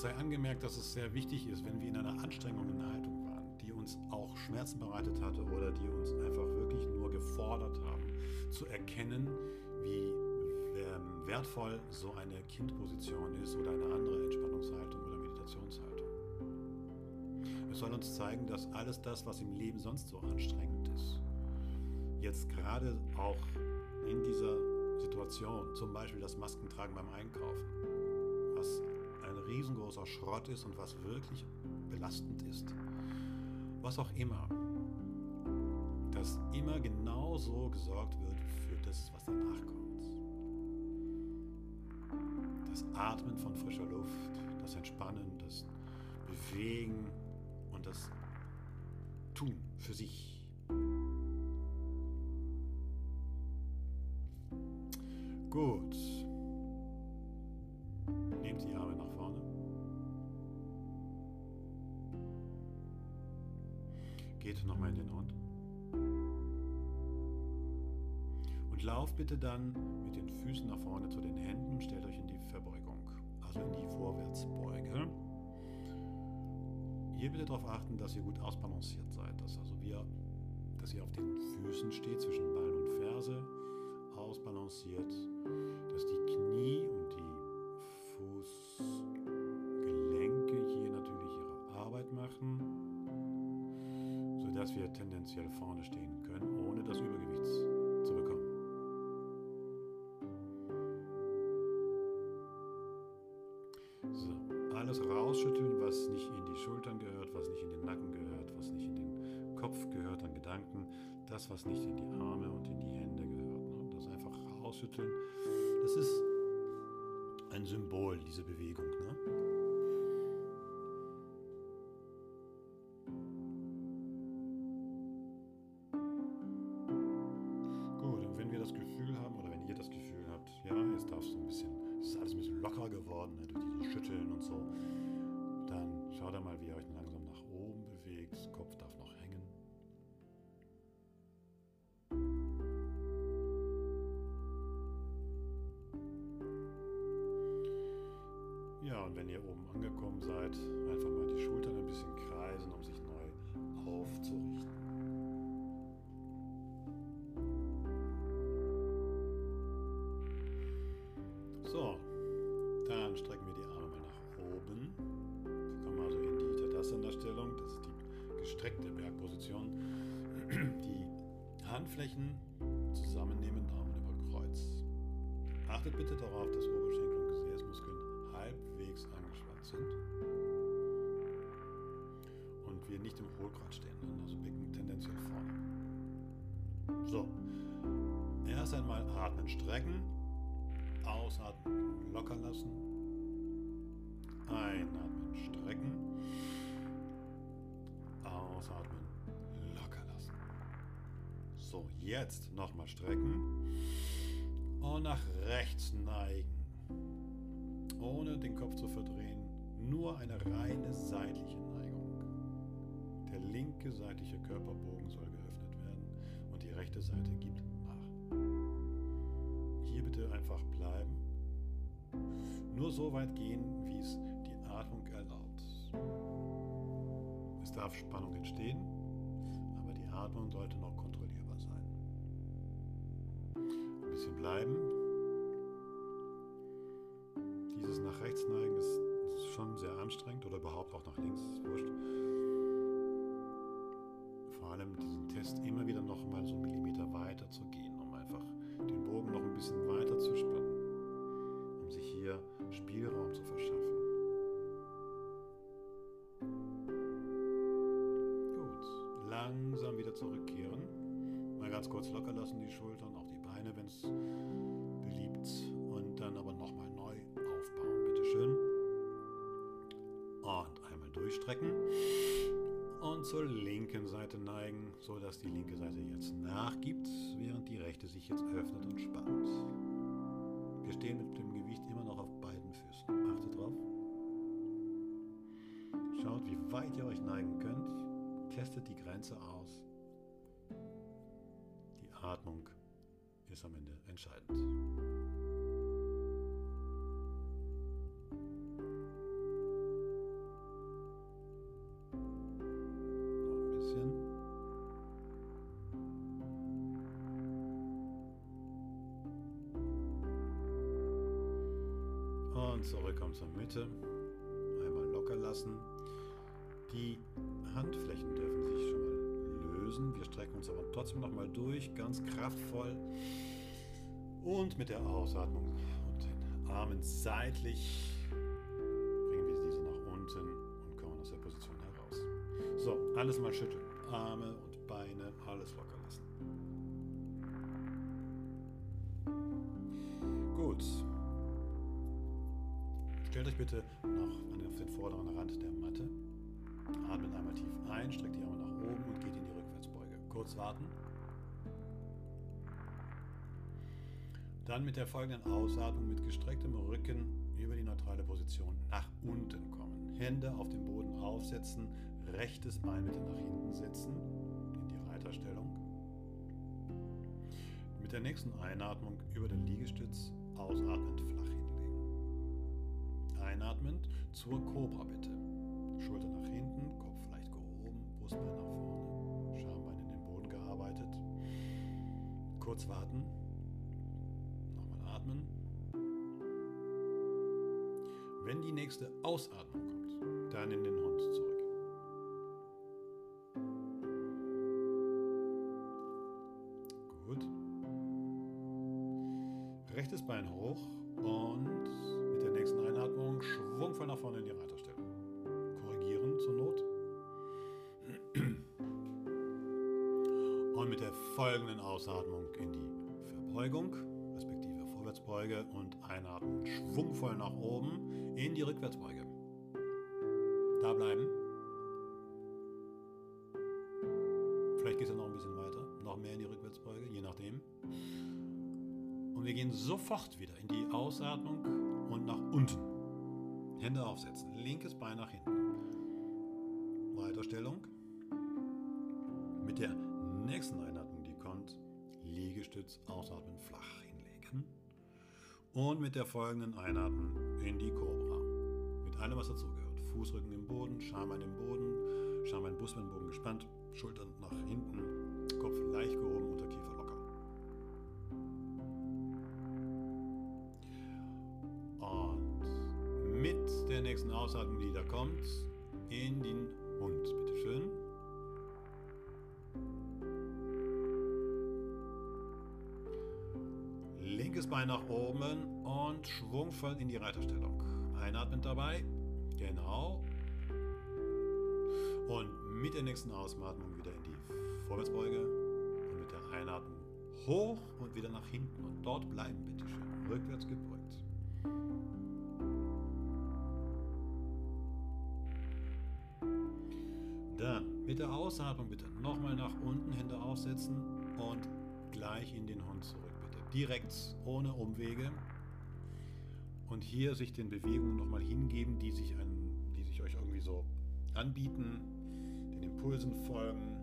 Es sei angemerkt, dass es sehr wichtig ist, wenn wir in einer anstrengenden Haltung waren, die uns auch Schmerzen bereitet hatte oder die uns einfach wirklich nur gefordert haben, zu erkennen, wie ähm, wertvoll so eine Kindposition ist oder eine andere Entspannungshaltung oder Meditationshaltung. Es soll uns zeigen, dass alles das, was im Leben sonst so anstrengend ist, jetzt gerade auch in dieser Situation, zum Beispiel das Maskentragen beim Einkaufen, riesengroßer Schrott ist und was wirklich belastend ist, was auch immer, dass immer genau so gesorgt wird für das, was danach kommt. Das Atmen von frischer Luft, das Entspannen, das Bewegen und das Tun für sich. Gut. Geht nochmal in den Hund. Und lauft bitte dann mit den Füßen nach vorne zu den Händen und stellt euch in die Verbeugung, also in die Vorwärtsbeuge. Hier bitte darauf achten, dass ihr gut ausbalanciert seid, dass also wir, dass ihr auf den Füßen steht zwischen Bein und Ferse, ausbalanciert, dass die Knie und die sodass wir tendenziell vorne stehen können, ohne das Übergewicht zu bekommen. So, alles rausschütteln, was nicht in die Schultern gehört, was nicht in den Nacken gehört, was nicht in den Kopf gehört an Gedanken, das, was nicht in die Arme und in die Hände gehört. Ne? Das einfach rausschütteln. Das ist ein Symbol, diese Bewegung. So, dann schaut da mal, wie ihr euch langsam nach oben bewegt. Kopf darf noch hängen. Ja, und wenn ihr oben angekommen seid, einfach gestreckte Bergposition. <clears throat> Die Handflächen zusammennehmen, Daumen über Kreuz. Achtet bitte darauf, dass Oberschenkel und Gesäßmuskeln halbwegs angespannt sind. Und wir nicht im Hohlkreuz stehen, also Becken tendenziell vorne. So, erst einmal atmen, strecken. Ausatmen, locker lassen. Einatmen, strecken. So, jetzt nochmal strecken. Und nach rechts neigen. Ohne den Kopf zu verdrehen. Nur eine reine seitliche Neigung. Der linke seitliche Körperbogen soll geöffnet werden und die rechte Seite gibt nach. Hier bitte einfach bleiben. Nur so weit gehen, wie es die Atmung erlaubt. Es darf Spannung entstehen, aber die Atmung sollte noch kontrollierbar Bisschen bleiben. Dieses nach rechts neigen ist schon sehr anstrengend oder überhaupt auch nach links, ist wurscht. Vor allem diesen Test immer wieder noch mal so einen Millimeter weiter zu gehen, um einfach den Bogen noch ein bisschen weiter zu spannen, um sich hier Spielraum zu verschaffen. Gut, langsam wieder zurückkehren. Mal ganz kurz locker lassen die Schultern, auch die Es beliebt. Und dann aber nochmal neu aufbauen, bitteschön. Und einmal durchstrecken und zur linken Seite neigen, sodass die linke Seite jetzt nachgibt, während die rechte sich jetzt öffnet und spannt. Wir stehen mit dem Gewicht immer noch auf beiden Füßen. Achtet drauf. Schaut, wie weit ihr euch neigen könnt. Testet die Grenze aus. Die Atmung ist am Ende entscheidend. Noch ein bisschen. Und zurückkommen zur Mitte. Einmal locker lassen. Die Handflächen dürfen lösen. Wir strecken uns aber trotzdem noch mal durch, ganz kraftvoll. Und mit der Ausatmung und den Armen seitlich bringen wir diese nach unten und kommen aus der Position heraus. So, alles mal schütteln. Arme und Beine, alles locker lassen. Gut. Stellt euch bitte noch auf den vorderen Rand der Matte. Atmet einmal tief ein, streckt die Arme nach oben und geht in die. Kurz warten. Dann mit der folgenden Ausatmung mit gestrecktem Rücken über die neutrale Position nach unten kommen. Hände auf dem Boden aufsetzen, rechtes Bein bitte nach hinten setzen, in die Reiterstellung. Mit der nächsten Einatmung über den Liegestütz ausatmend flach hinlegen. Einatmend zur Cobra bitte. Schulter nach hinten, Kopf leicht gehoben, Brustbein nach vorne, gearbeitet. Kurz warten. Nochmal atmen. Wenn die nächste Ausatmung kommt, dann in den Hund zurück. Gut. Rechtes Bein hoch und mit der nächsten Einatmung schwungvoll nach vorne in die Reiterstellung. Folgenden Ausatmung in die Verbeugung, respektive Vorwärtsbeuge und Einatmen schwungvoll nach oben in die Rückwärtsbeuge. Da bleiben. Vielleicht geht es ja noch ein bisschen weiter, noch mehr in die Rückwärtsbeuge, je nachdem. Und wir gehen sofort wieder in die Ausatmung und nach unten. Hände aufsetzen, linkes Bein nach hinten. Weiterstellung. Und mit der folgenden Einatmung in die Cobra. Mit allem, was dazugehört. Fußrücken im Boden, Schambein im Boden, Schambein, Brustbeinbogen gespannt, Schultern nach hinten, Kopf leicht gehoben, Unterkiefer locker. Und mit der nächsten Ausatmung, die da kommt, in den Bein nach oben und schwungvoll in die Reiterstellung. Einatmen dabei. Genau. Und mit der nächsten Ausatmung wieder in die Vorwärtsbeuge. Und mit der Einatmung hoch und wieder nach hinten. Und dort bleiben, bitteschön. Rückwärts gebeugt. Dann mit der Ausatmung bitte nochmal nach unten, Hände aufsetzen und gleich in den Hund zurück, bitte. Direkt ohne Umwege und hier sich den Bewegungen nochmal hingeben, die sich, an, die sich euch irgendwie so anbieten, den Impulsen folgen.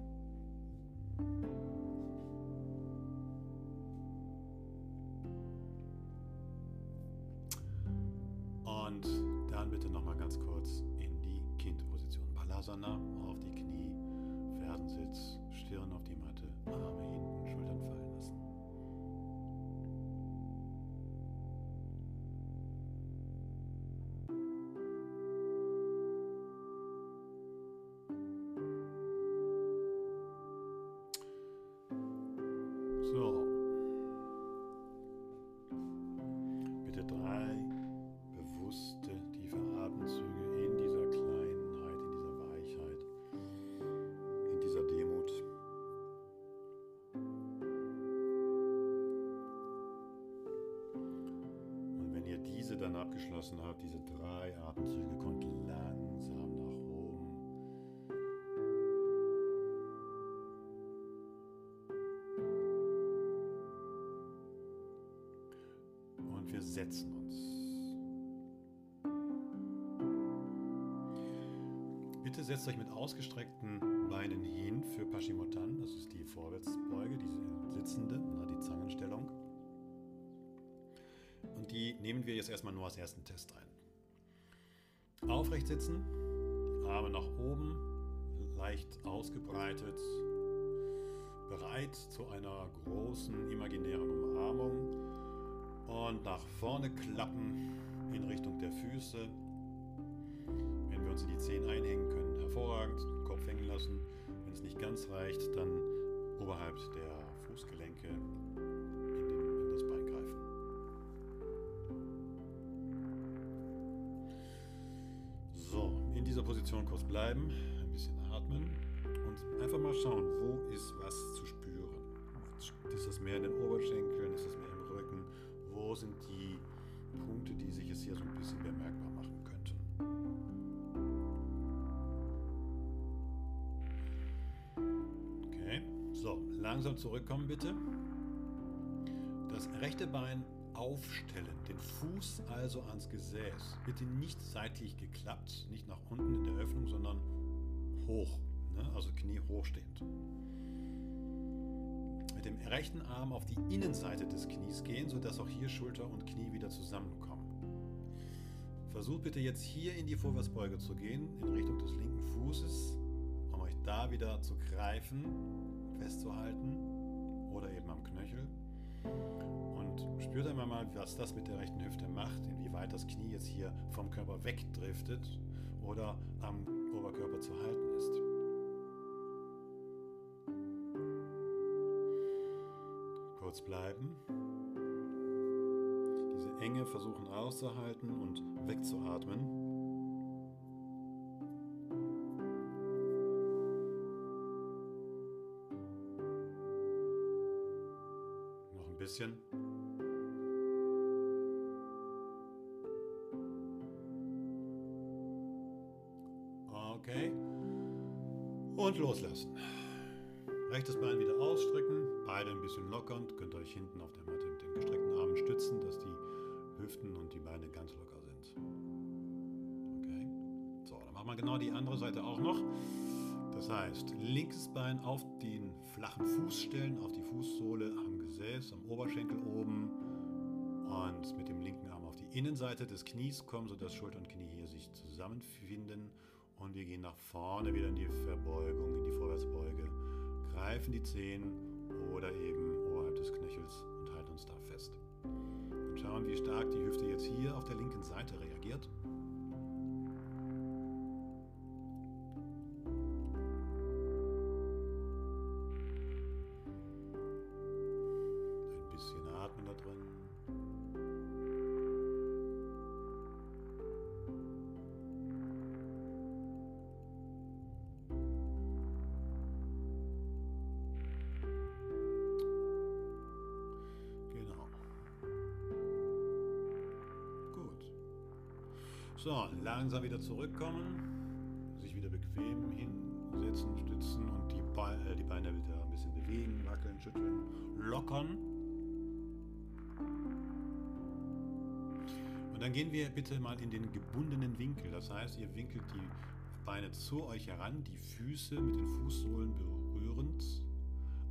Und dann bitte nochmal ganz kurz in die Kindposition. Balasana auf die Knie, Ferdensitz, Stirn auf die Matte, Arme abgeschlossen habt, diese drei Atemzüge, kommt langsam nach oben. Und wir setzen uns. Bitte setzt euch mit ausgestreckten Beinen hin für Paschimotan. Das ist die Vorwärtsbeuge, die sitzende, die Zangenstellung. Nehmen wir jetzt erstmal nur als ersten Test ein. Aufrecht sitzen, Arme nach oben, leicht ausgebreitet, bereit zu einer großen imaginären Umarmung und nach vorne klappen in Richtung der Füße. Wenn wir uns in die Zehen einhängen können, hervorragend, den Kopf hängen lassen. Wenn es nicht ganz reicht, dann oberhalb der Fußgelenke dieser Position kurz bleiben, ein bisschen atmen und einfach mal schauen, wo ist was zu spüren. Ist das mehr in den Oberschenkeln, ist das mehr im Rücken? Wo sind die Punkte, die sich jetzt hier so ein bisschen bemerkbar machen könnten? Okay, so, langsam zurückkommen bitte. Das rechte Bein aufstellen, den Fuß also ans Gesäß. Bitte nicht seitlich geklappt, nicht nach unten in der Öffnung, sondern hoch, ne? also Knie hochstehend. Mit dem rechten Arm auf die Innenseite des Knies gehen, sodass auch hier Schulter und Knie wieder zusammenkommen. Versucht bitte jetzt hier in die Vorwärtsbeuge zu gehen, in Richtung des linken Fußes, um euch da wieder zu greifen, festzuhalten oder eben am Knöchel. Und spürt einmal mal, was das mit der rechten Hüfte macht, inwieweit das Knie jetzt hier vom Körper wegdriftet oder am Oberkörper zu halten ist. Kurz bleiben. Diese Enge versuchen auszuhalten und wegzuatmen. Hinten auf der Matte mit den gestreckten Armen stützen, dass die Hüften und die Beine ganz locker sind. Okay. So, dann machen wir genau die andere Seite auch noch. Das heißt, linkes Bein auf den flachen Fuß stellen, auf die Fußsohle am Gesäß, am Oberschenkel oben und mit dem linken Arm auf die Innenseite des Knies kommen, sodass Schulter und Knie hier sich zusammenfinden. Und wir gehen nach vorne wieder in die Verbeugung, in die Vorwärtsbeuge, greifen die Zehen oder eben Und schauen, wie stark die Hüfte jetzt hier auf der linken Seite reagiert. So, langsam wieder zurückkommen, sich wieder bequem hinsetzen, stützen und die, Be äh, die Beine wieder ein bisschen bewegen, wackeln, schütteln, lockern. Und dann gehen wir bitte mal in den gebundenen Winkel. Das heißt, ihr winkelt die Beine zu euch heran, die Füße mit den Fußsohlen berührend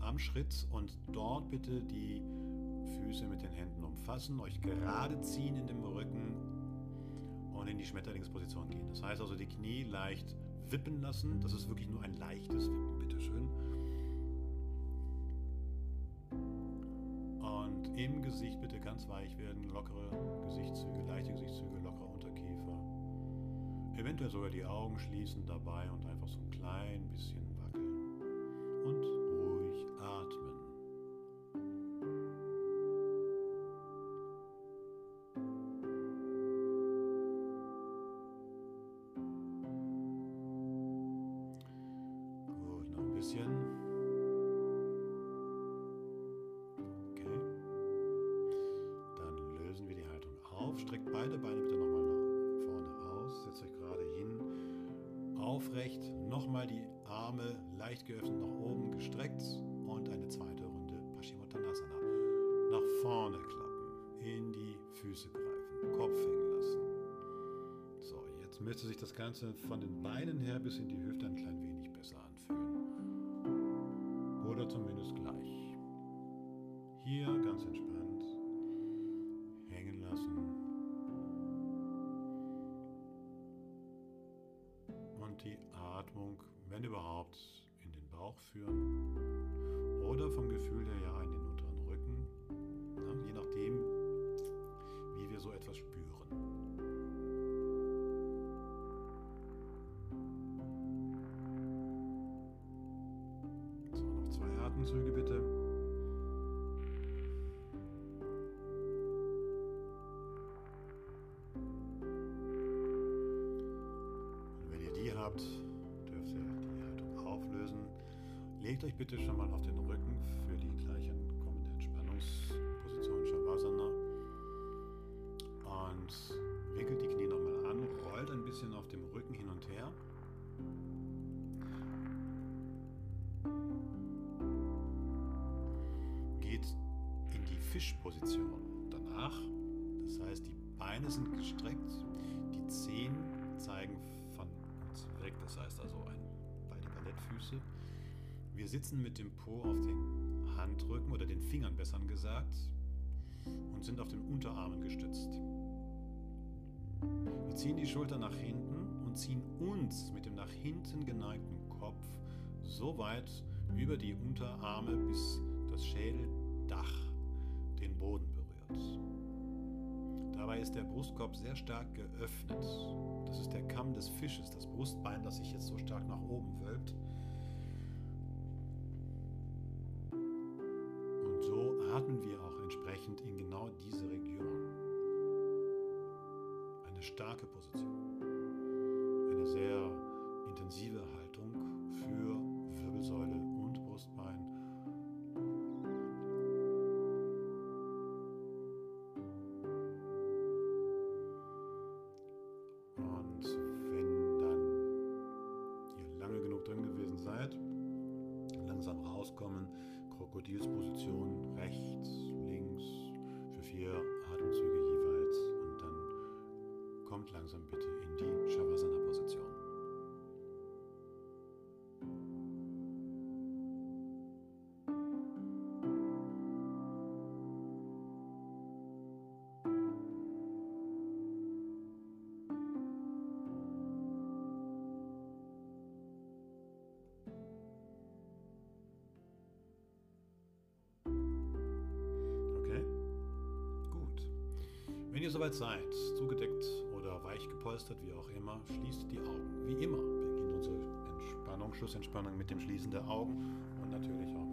am Schritt und dort bitte die Füße mit den Händen umfassen, euch gerade ziehen in dem Rücken und in die Schmetterlingsposition gehen. Das heißt also die Knie leicht wippen lassen. Das ist wirklich nur ein leichtes Wippen, bitteschön. Und im Gesicht bitte ganz weich werden, lockere Gesichtszüge, leichte Gesichtszüge, lockerer Unterkiefer. Eventuell sogar die Augen schließen dabei und einfach so ein klein bisschen Aufrecht. Nochmal die Arme leicht geöffnet nach oben gestreckt. Und eine zweite Runde Paschimottanasana. Nach vorne klappen. In die Füße greifen. Kopf hängen lassen. So, jetzt müsste sich das Ganze von den Beinen her bis in die Hüfte ein klein wenig besser anfühlen. Oder zumindest gleich. Wenn überhaupt, in den Bauch führen. Oder vom Gefühl her Legt euch bitte schon mal auf den Rücken für die gleich kommende Entspannungsposition Shavasana. Und wickelt die Knie nochmal an, rollt ein bisschen auf dem Rücken hin und her. Geht in die Fischposition danach. Das heißt, die Beine sind gestreckt, die Zehen zeigen von uns weg. Das heißt also ein, beide Ballettfüße. Wir sitzen mit dem Po auf den Handrücken oder den Fingern besser gesagt und sind auf den Unterarmen gestützt. Wir ziehen die Schulter nach hinten und ziehen uns mit dem nach hinten geneigten Kopf so weit über die Unterarme, bis das Schädeldach den Boden berührt. Dabei ist der Brustkorb sehr stark geöffnet. Das ist der Kamm des Fisches, das Brustbein, das sich jetzt so stark nach oben wölbt. Starke Position. Eine sehr intensive Haltung für Wirbelsäule und Brustbein. Und wenn dann ihr lange genug drin gewesen seid, langsam rauskommen, Krokodilsposition ihr soweit seid, zugedeckt oder weich gepolstert, wie auch immer, schließt die Augen. Wie immer beginnt unsere Entspannung, Schlussentspannung mit dem Schließen der Augen und natürlich auch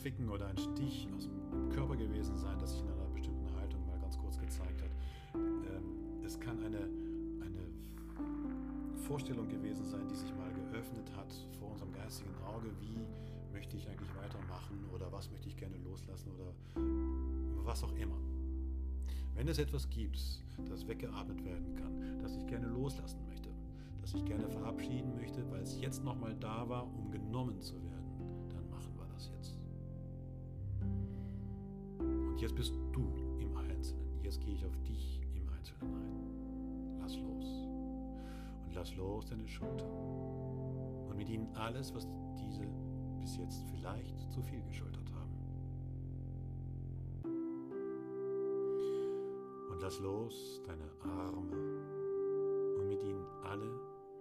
Zwicken oder ein Stich aus dem Körper gewesen sein, das sich in einer bestimmten Haltung mal ganz kurz gezeigt hat. Ähm, es kann eine, eine Vorstellung gewesen sein, die sich mal geöffnet hat vor unserem geistigen Auge, wie möchte ich eigentlich weitermachen oder was möchte ich gerne loslassen oder was auch immer. Wenn es etwas gibt, das weggeatmet werden kann, das ich gerne loslassen möchte, das ich gerne verabschieden möchte, weil es jetzt nochmal da war, um genommen zu werden, jetzt bist du im Einzelnen. Jetzt gehe ich auf dich im Einzelnen ein. Lass los. Und lass los deine Schultern. Und mit ihnen alles, was diese bis jetzt vielleicht zu viel geschultert haben. Und lass los deine Arme und mit ihnen alle,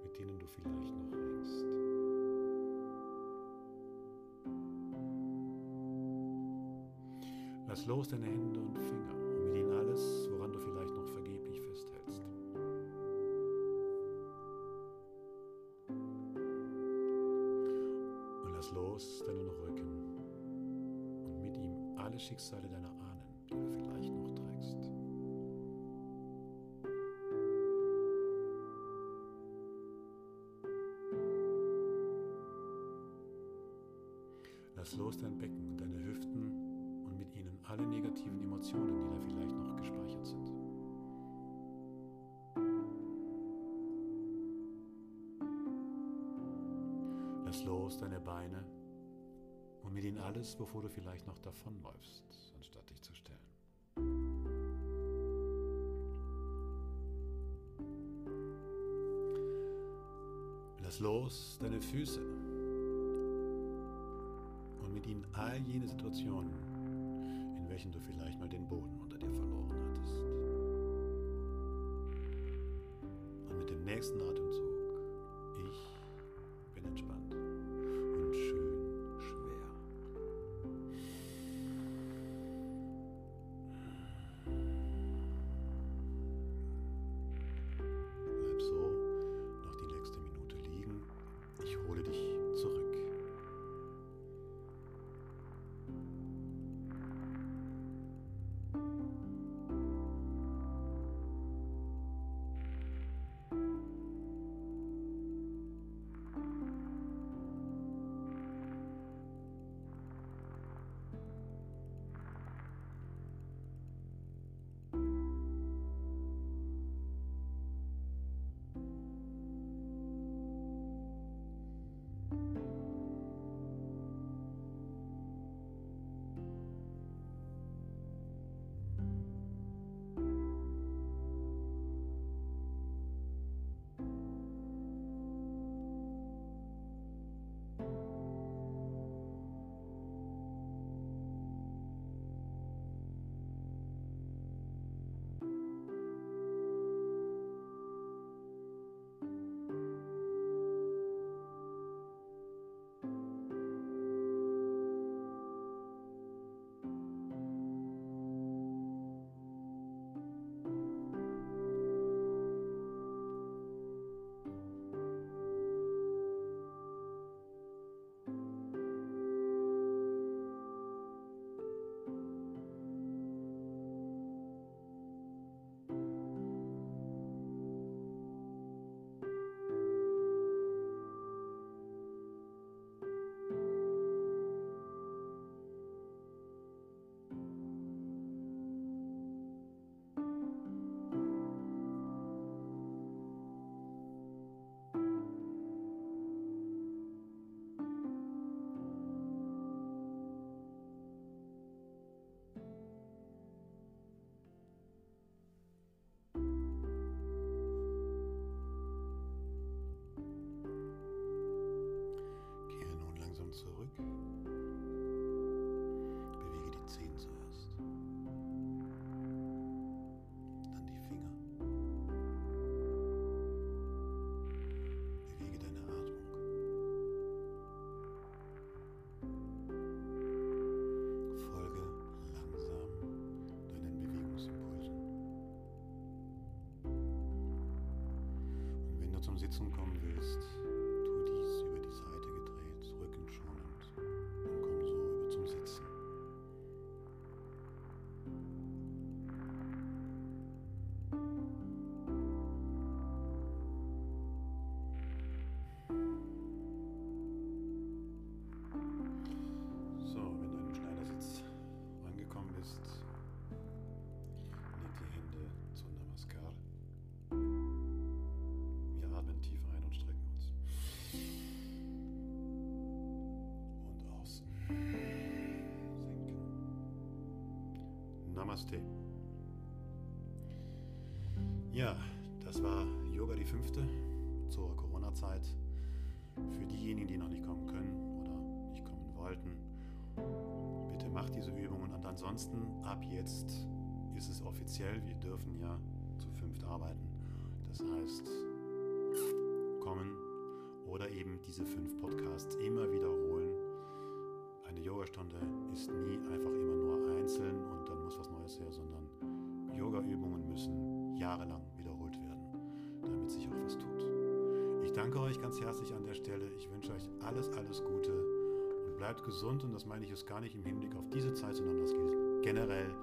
mit denen du vielleicht noch hängst. Lass los deine Hände und Finger und mit ihnen alles, woran du vielleicht noch vergeblich festhältst. Und lass los deinen Rücken und mit ihm alle Schicksale deiner Ahnen, die du vielleicht noch trägst. Lass los dein Becken Emotionen, die da vielleicht noch gespeichert sind. Lass los deine Beine und mit ihnen alles, wovor du vielleicht noch davonläufst, anstatt dich zu stellen. Lass los deine Füße und mit ihnen all jene Situationen, welchen du vielleicht mal den Boden unter dir verloren hattest. Und mit dem nächsten Atemzug, Sitzen kommen willst, Namaste. Ja, das war Yoga die fünfte zur Corona-Zeit. Für diejenigen, die noch nicht kommen können oder nicht kommen wollten, bitte macht diese Übungen. Und ansonsten, ab jetzt ist es offiziell, wir dürfen ja zu fünft arbeiten. Das heißt, kommen oder eben diese fünf Podcasts immer wiederholen. Danke euch ganz herzlich an der Stelle. Ich wünsche euch alles, alles Gute und bleibt gesund. Und das meine ich jetzt gar nicht im Hinblick auf diese Zeit, sondern das gilt generell.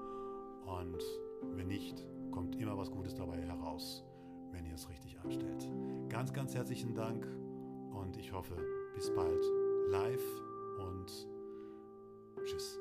Und wenn nicht, kommt immer was Gutes dabei heraus, wenn ihr es richtig anstellt. Ganz, ganz herzlichen Dank und ich hoffe, bis bald live und tschüss.